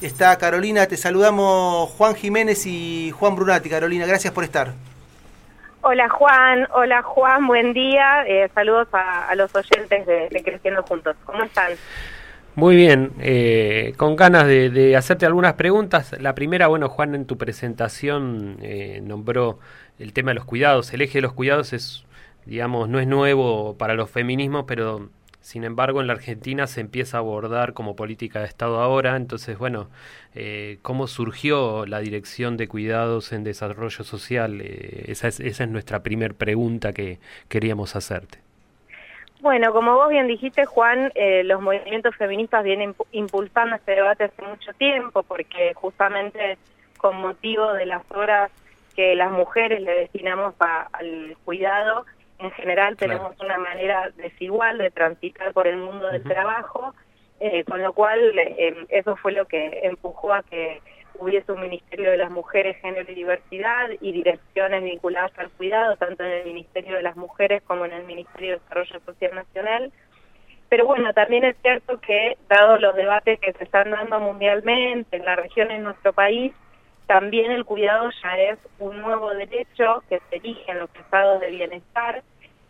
está Carolina. Te saludamos Juan Jiménez y Juan Brunati. Carolina, gracias por estar. Hola Juan, hola Juan, buen día. Eh, saludos a, los oyentes de, Creciendo Juntos. ¿Cómo están? Muy bien, eh, con ganas de, hacerte algunas preguntas. La primera, bueno, Juan, en tu presentación eh, nombró el tema de los cuidados. El eje de los cuidados es, digamos, no es nuevo para los feminismos, pero sin embargo, en la Argentina se empieza a abordar como política de Estado ahora. Entonces, bueno, eh, ¿cómo surgió la Dirección de Cuidados en Desarrollo Social? Eh, esa, es, esa es nuestra primer pregunta que queríamos hacerte. Bueno, como vos bien dijiste, Juan, eh, los movimientos feministas vienen impulsando este debate hace mucho tiempo porque justamente con motivo de las horas que las mujeres le destinamos al cuidado, en general tenemos una manera desigual de transitar por el mundo del trabajo, eh, con lo cual eh, eso fue lo que empujó a que hubiese un Ministerio de las Mujeres, Género y Diversidad y direcciones vinculadas al cuidado, tanto en el Ministerio de las Mujeres como en el Ministerio de Desarrollo Social Nacional. Pero bueno, también es cierto que, dado los debates que se están dando mundialmente en la región, en nuestro país, también el cuidado ya es un nuevo derecho que se elige en los estados de bienestar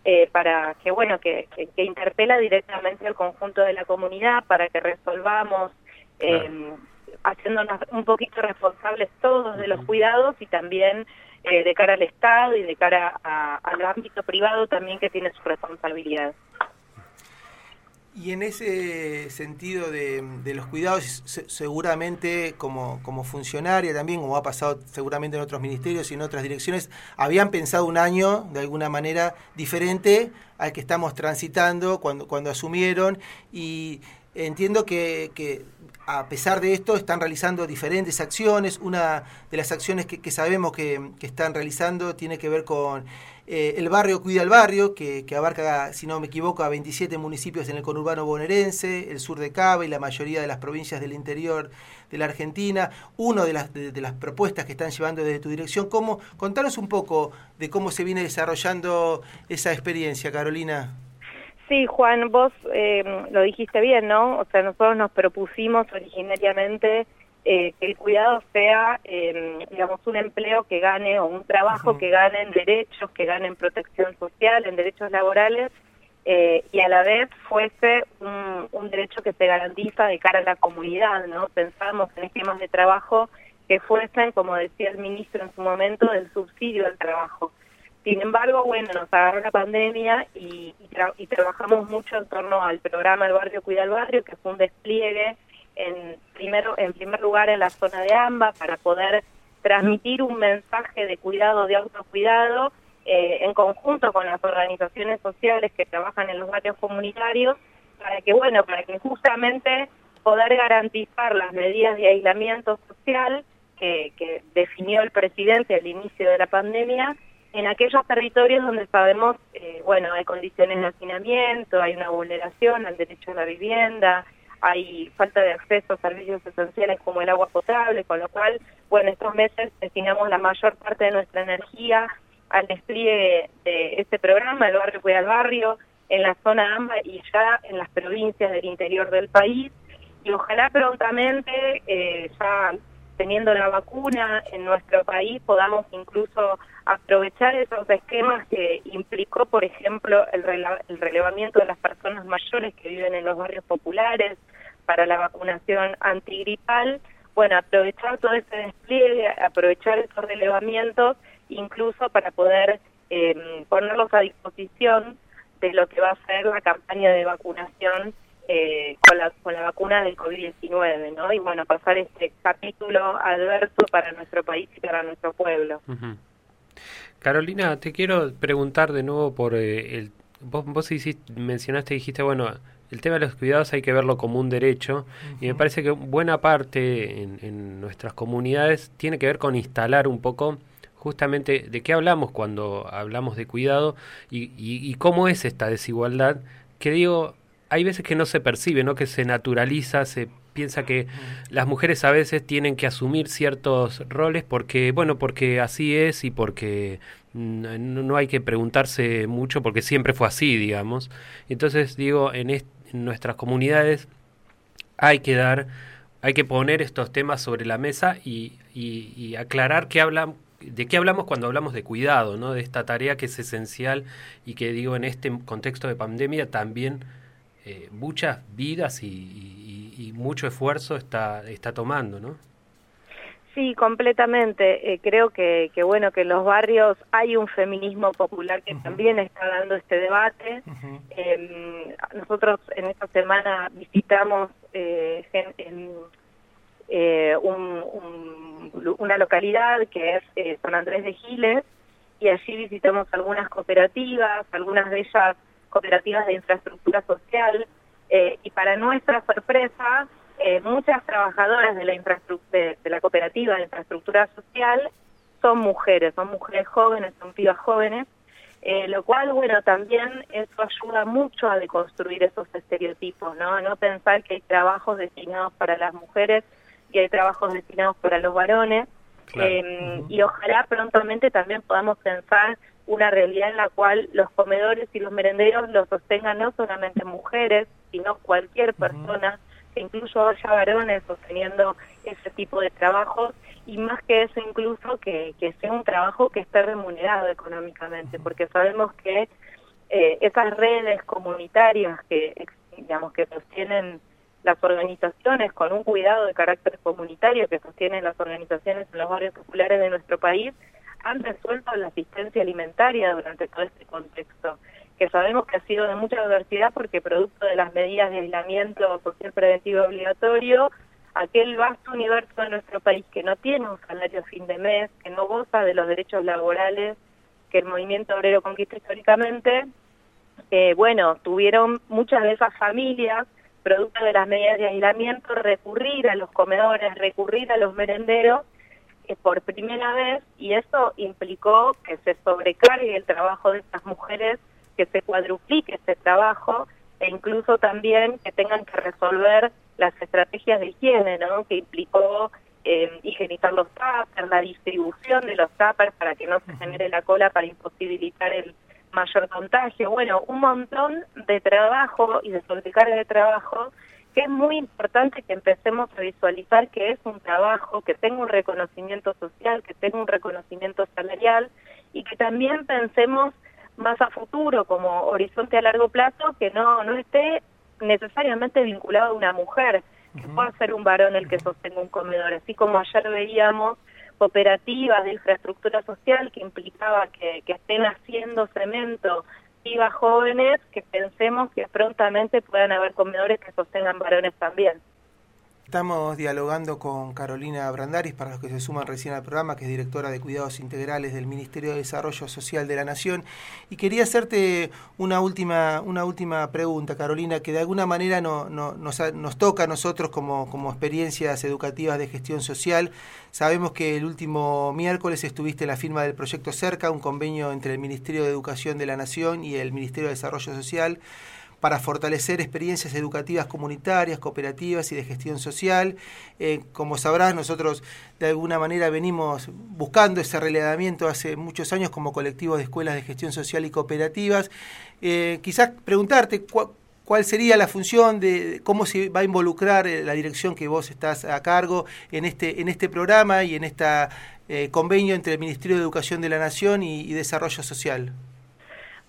eh, para que, bueno, que, que, interpela directamente al conjunto de la comunidad para que resolvamos, eh, haciéndonos un poquito responsables todos de los cuidados y también eh, de cara al Estado y de cara al ámbito privado también que tiene su responsabilidad. Y en ese sentido de, los cuidados, seguramente como, como funcionaria también, como ha pasado seguramente en otros ministerios y en otras direcciones, habían pensado un año de alguna manera diferente al que estamos transitando cuando, cuando asumieron y entiendo que, a pesar de esto están realizando diferentes acciones. Una de las acciones que, sabemos que están realizando tiene que ver con eh, el barrio Cuida el Barrio, que, abarca, si no me equivoco, a 27 municipios en el conurbano bonaerense, el sur de Cava y la mayoría de las provincias del interior de la Argentina. Una de las, de, las propuestas que están llevando desde tu dirección, ¿cómo, contanos un poco de cómo se viene desarrollando esa experiencia, Carolina. Sí, Juan, vos eh, lo dijiste bien, ¿no? O sea, nosotros nos propusimos originariamente eh, que el cuidado sea, em, digamos, un empleo que gane o un trabajo que gane en derechos, que gane en protección social, en derechos laborales, eh, y a la vez fuese un, un, derecho que se garantiza de cara a la comunidad, ¿no? Pensamos en esquemas de trabajo que fuesen, como decía el ministro en su momento, del subsidio al trabajo. Sin embargo, bueno, nos agarró la pandemia y, y trabajamos mucho en torno al programa El Barrio Cuida el Barrio, que fue un despliegue en, primero, en primer lugar en la zona de AMBA para poder transmitir un mensaje de cuidado, de autocuidado, eh, en conjunto con las organizaciones sociales que trabajan en los barrios comunitarios, para que, bueno, para que justamente poder garantizar las medidas de aislamiento social que, que definió el presidente al inicio de la pandemia en aquellos territorios donde sabemos, eh, bueno, hay condiciones de hacinamiento, hay una vulneración al derecho a la vivienda, hay falta de acceso a servicios esenciales como el agua potable, con lo cual, bueno, estos meses destinamos la mayor parte de nuestra energía al despliegue de este programa, el barrio cuida al barrio, en la zona AMBA y ya en las provincias del interior del país. Y ojalá prontamente, eh, ya teniendo la vacuna en nuestro país, podamos incluso aprovechar esos esquemas que implicó, por ejemplo, el, relevamiento de las personas mayores que viven en los barrios populares para la vacunación antigripal. Bueno, aprovechar todo ese despliegue, aprovechar esos relevamientos, incluso para poder eh, ponerlos a disposición de lo que va a ser la campaña de vacunación eh, con, la, con la vacuna del COVID-19, ¿no? Y bueno, pasar este capítulo adverso para nuestro país y para nuestro pueblo. Carolina, te quiero preguntar de nuevo por eh, el... Vos, vos hiciste, mencionaste, dijiste, bueno, el tema de los cuidados hay que verlo como un derecho y me parece que buena parte en, nuestras comunidades tiene que ver con instalar un poco justamente de qué hablamos cuando hablamos de cuidado y, y cómo es esta desigualdad que digo hay veces que no se percibe, ¿no? Que se naturaliza, se piensa que las mujeres a veces tienen que asumir ciertos roles porque, bueno, porque así es y porque no, hay que preguntarse mucho porque siempre fue así, digamos. Entonces, digo, en, en nuestras comunidades hay que dar hay que poner estos temas sobre la mesa y, y, aclarar qué hablan, de qué hablamos cuando hablamos de cuidado, ¿no? de esta tarea que es esencial y que digo en este contexto de pandemia también eh, muchas vidas y, y, mucho esfuerzo está, está tomando, ¿no? Sí, completamente. Eh, creo que, que, bueno que en los barrios hay un feminismo popular que también está dando este debate. Em, nosotros en esta semana visitamos eh, eh, una localidad que es San Andrés de Giles y allí visitamos algunas cooperativas, algunas de ellas cooperativas de infraestructura social y para nuestra sorpresa eh, muchas trabajadoras de la, de, la cooperativa de infraestructura social son mujeres, son mujeres jóvenes, son pibas jóvenes, eh, lo cual, bueno, también eso ayuda mucho a deconstruir esos estereotipos, ¿no? No pensar que hay trabajos destinados para las mujeres y hay trabajos destinados para los varones. Em, y ojalá prontamente también podamos pensar una realidad en la cual los comedores y los merenderos los sostengan no solamente mujeres, sino cualquier persona incluso haya varones sosteniendo ese tipo de trabajos y más que eso incluso que, sea un trabajo que esté remunerado económicamente, porque sabemos que eh, esas redes comunitarias que digamos que sostienen las organizaciones con un cuidado de carácter comunitario que sostienen las organizaciones en los barrios populares de nuestro país han resuelto la asistencia alimentaria durante todo este contexto que sabemos que ha sido de mucha diversidad porque producto de las medidas de aislamiento social preventivo obligatorio, aquel vasto universo de nuestro país que no tiene un salario a fin de mes, que no goza de los derechos laborales que el movimiento obrero conquistó históricamente, eh, bueno, tuvieron muchas de esas familias, producto de las medidas de aislamiento, recurrir a los comedores, recurrir a los merenderos, eh, por primera vez, y eso implicó que se sobrecargue el trabajo de estas mujeres que se cuadruplique este trabajo e incluso también que tengan que resolver las estrategias de higiene, ¿no? que implicó eh, higienizar los tuppers, la distribución de los tuppers para que no se genere la cola para imposibilitar el mayor contagio. Bueno, un montón de trabajo y de sobrecarga de trabajo es muy importante que empecemos a visualizar que es un trabajo, que tenga un reconocimiento social, que tenga un reconocimiento salarial y que también pensemos más a futuro, como horizonte a largo plazo, que no, no esté necesariamente vinculado a una mujer, que pueda ser un varón el que sostenga un comedor, así como ayer veíamos cooperativas de infraestructura social que implicaba que, que estén haciendo cemento jóvenes, que pensemos que prontamente puedan haber comedores que sostengan varones también. Estamos dialogando con Carolina Brandaris, para los que se suman recién al programa, que es directora de Cuidados Integrales del Ministerio de Desarrollo Social de la Nación. Y quería hacerte una última, una última pregunta, Carolina, que de alguna manera no, nos, toca a nosotros como, como experiencias educativas de gestión social. Sabemos que el último miércoles estuviste en la firma del proyecto CERCA, un convenio entre el Ministerio de Educación de la Nación y el Ministerio de Desarrollo Social para fortalecer experiencias educativas comunitarias, cooperativas y de gestión social. Eh, como sabrás, nosotros de alguna manera venimos buscando ese relevamiento hace muchos años como colectivo de escuelas de gestión social y cooperativas. Eh, quizás preguntarte cuál sería la función de cómo se va a involucrar eh, la dirección que vos estás a cargo en este en este programa y en este convenio entre el Ministerio de Educación de la Nación y Desarrollo Social.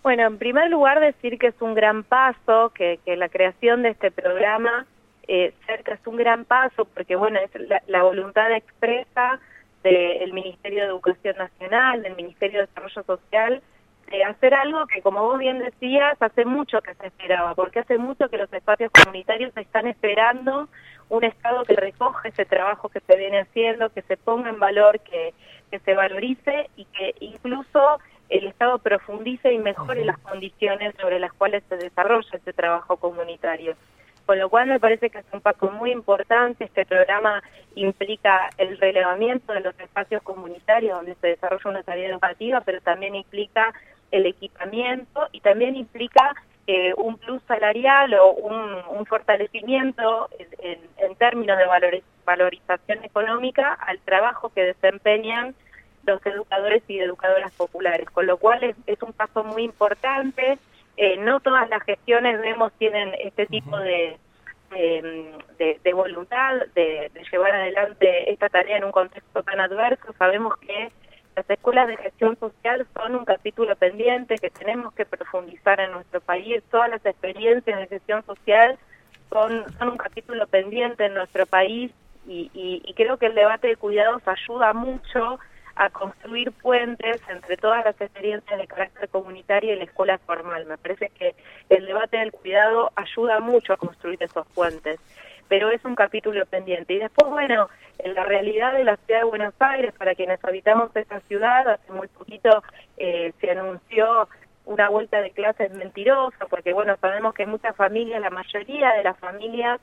Bueno, en primer lugar decir que es un gran paso, que, la creación de este programa eh, cerca es un gran paso, porque bueno, es la, voluntad expresa del Ministerio de Educación Nacional, del Ministerio de Desarrollo Social, de hacer algo que, como vos bien decías, hace mucho que se esperaba, porque hace mucho que los espacios comunitarios están esperando un Estado que recoge ese trabajo que se viene haciendo, que se ponga en valor, que, que se valorice y que incluso el Estado profundice y mejore las condiciones sobre las cuales se desarrolla este trabajo comunitario. Con lo cual me parece que es un paso muy importante. Este programa implica el relevamiento de los espacios comunitarios donde se desarrolla una tarea educativa, pero también implica el equipamiento y también implica eh, un plus salarial o un, fortalecimiento en, en, términos de valorización económica al trabajo que desempeñan los educadores y educadoras populares, con lo cual es, un paso muy importante. Eh, no todas las gestiones vemos tienen este tipo de, de, voluntad de, llevar adelante esta tarea en un contexto tan adverso. Sabemos que las escuelas de gestión social son un capítulo pendiente que tenemos que profundizar en nuestro país. Todas las experiencias de gestión social son, son un capítulo pendiente en nuestro país y, y creo que el debate de cuidados ayuda mucho a construir puentes entre todas las experiencias de carácter comunitario y la escuela formal. Me parece que el debate del cuidado ayuda mucho a construir esos puentes, pero es un capítulo pendiente. Y después, bueno, en la realidad de la ciudad de Buenos Aires, para quienes habitamos esta ciudad, hace muy poquito eh, se anunció una vuelta de clases mentirosa, porque bueno, sabemos que muchas familias, la mayoría de las familias,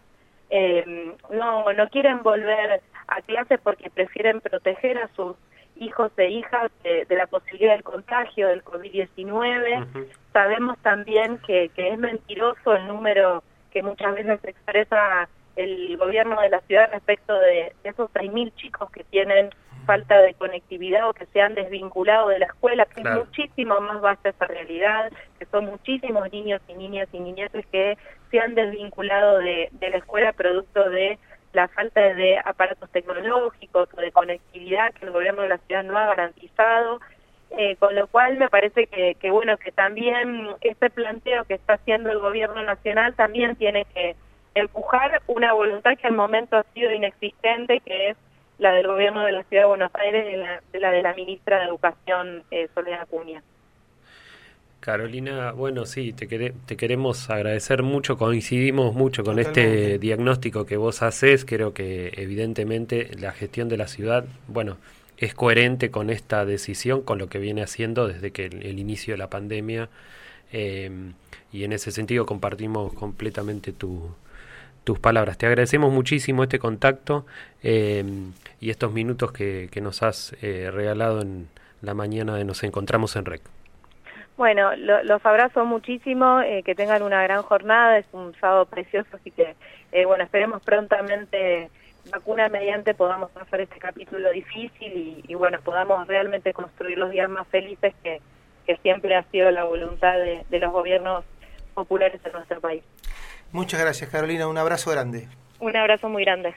eh, no, no quieren volver a clases porque prefieren proteger a sus hijos e hijas de, la posibilidad del contagio del COVID-19. Sabemos también que, que es mentiroso el número que muchas veces expresa el gobierno de la ciudad respecto de, esos 6.000 chicos que tienen falta de conectividad o que se han desvinculado de la escuela, que es muchísimo más basta esa realidad, que son muchísimos niños y niñas y niñetes que se han desvinculado de, de la escuela producto de la falta de aparatos tecnológicos o de conectividad que el gobierno de la ciudad no ha garantizado, eh, con lo cual me parece que, bueno que también este planteo que está haciendo el gobierno nacional también tiene que empujar una voluntad que al momento ha sido inexistente, que es la del gobierno de la ciudad de Buenos Aires y la, de la de la ministra de Educación, eh, Soledad Acuña. Carolina, bueno, sí, te, te queremos agradecer mucho, coincidimos mucho con este diagnóstico que vos haces, creo que evidentemente la gestión de la ciudad, bueno, es coherente con esta decisión, con lo que viene haciendo desde que el, inicio de la pandemia, eh, y en ese sentido compartimos completamente tus palabras. Te agradecemos muchísimo este contacto eh, y estos minutos que, nos has eh, regalado en la mañana de Nos Encontramos en REC. Bueno, los abrazo muchísimo, eh, que tengan una gran jornada, es un sábado precioso, así que, eh, bueno, esperemos prontamente vacuna mediante podamos pasar este capítulo difícil y, bueno, podamos realmente construir los días más felices que, que siempre ha sido la voluntad de, de los gobiernos populares en nuestro país. Muchas gracias, Carolina, un abrazo grande. Un abrazo muy grande.